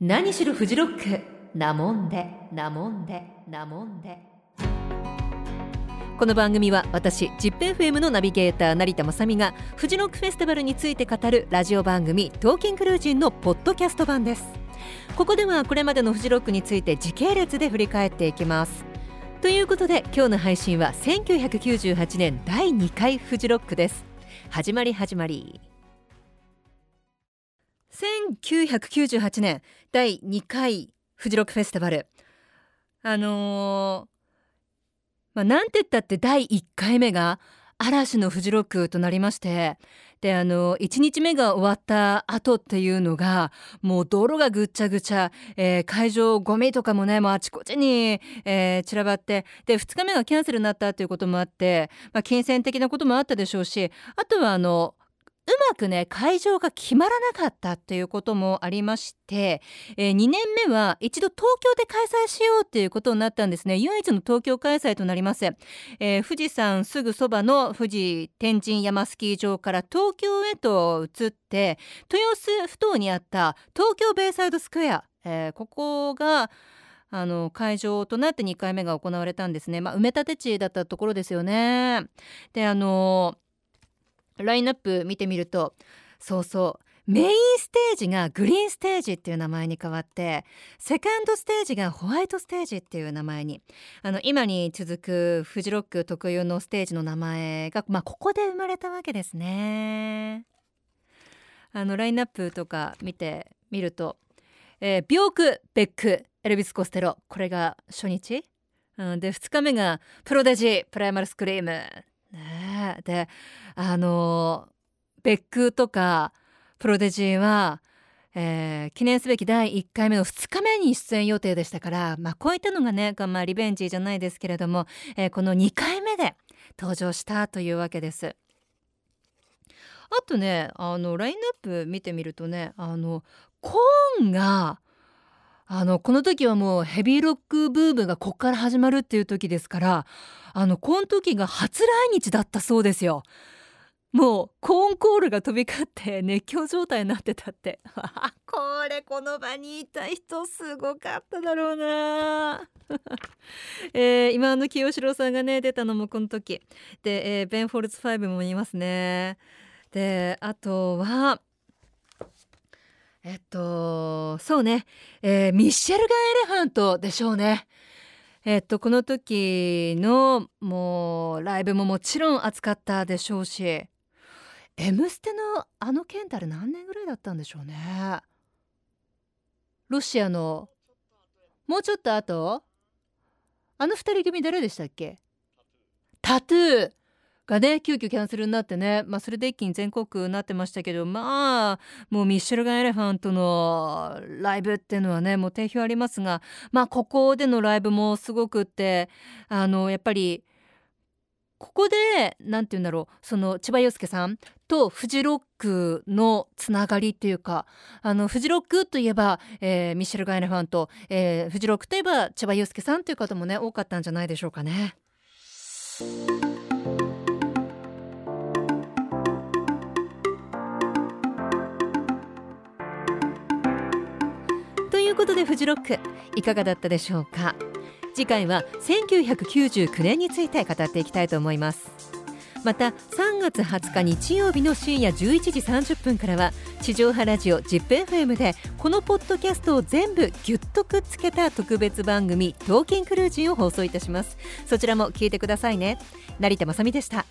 何しろフジロック。なもんでなもんでなもんで。この番組は私 ZIPFM のナビゲーター成田雅美がフジロックフェスティバルについて語るラジオ番組「トーキングルージン」のポッドキャスト版です。ここではこれまでのフジロックについて時系列で振り返っていきます。ということで今日の配信は1998年第2回フジロックです。始まり始まり。1998年第2回フジロックフェスティバル。あのー、まあ、なんて言ったって第1回目が嵐のフジロックとなりましてであの1日目が終わった後っていうのがもう道路がぐっちゃぐちゃ、えー、会場ゴミとかもねもうあちこちに、えー、散らばってで2日目がキャンセルになったということもあって、まあ、金銭的なこともあったでしょうしあとはあのまくね会場が決まらなかったっていうこともありまして、えー、2年目は一度東京で開催しようっていうことになったんですね。唯一の東京開催となります、えー、富士山すぐそばの富士天神山スキー場から東京へと移って豊洲ふ頭にあった東京ベイサイドスクエア、えー、ここがあの会場となって2回目が行われたんですね、まあ、埋め立て地だったところですよね。であのラインナップ見てみるとそうそうメインステージがグリーンステージっていう名前に変わってセカンドステージがホワイトステージっていう名前にあの今に続くフジロック特有のステージの名前が、まあ、ここで生まれたわけですね。あのラインナップとか見てみると、えー、ビョーク・ベックエルビス・コステロこれが初日、うん、で2日目がプロデジプライマルスクリームであのベックとかプロデジーは、えー、記念すべき第1回目の2日目に出演予定でしたから、まあ、こういったのがね、まあ、リベンジじゃないですけれども、えー、この2回目で登場したというわけです。あとねあのラインナップ見てみるとねあのコーンがあのこの時はもうヘビーロックブームがこっから始まるっていう時ですからあのこの時が初来日だったそうですよ。もうコーンコールが飛び交って熱狂状態になってたって。これこの場にいた人すごかっただろうな、えー、今の清志郎さんがね出たのもこの時。で、えー、ベン・フォルツ5もいますね。であとはえっとそうね、えー、ミッシェルガン・エレファントでしょうね。えっとこの時のもうライブももちろん熱かったでしょうし「M ステ」のあの件ってあれ何年ぐらいだったんでしょうね。ロシアのもうちょっと後？あの二人組誰でしたっけ？タトゥーがね急遽キャンセルになってね、まあ、それで一気に全国区になってましたけどまあもうミッシェルガン・エレファントのライブっていうのはねもう定評ありますがまあここでのライブもすごくってあのやっぱりここで何て言うんだろうその千葉雄介さんとフジロックのつながりっていうかあのフジロックといえば、えー、ミッシェルガン・エレファント、えー、フジロックといえば千葉雄介さんという方もね多かったんじゃないでしょうかね。ことでフジロックいかがだったでしょうか？次回は1999年について語っていきたいと思います。また3月20日日曜日の深夜11時30分からは地上波ラジオ ZIPFM でこのポッドキャストを全部ぎゅっとくっつけた特別番組「トーキンクルージン」を放送いたします。そちらも聞いてくださいね。成田まさでした。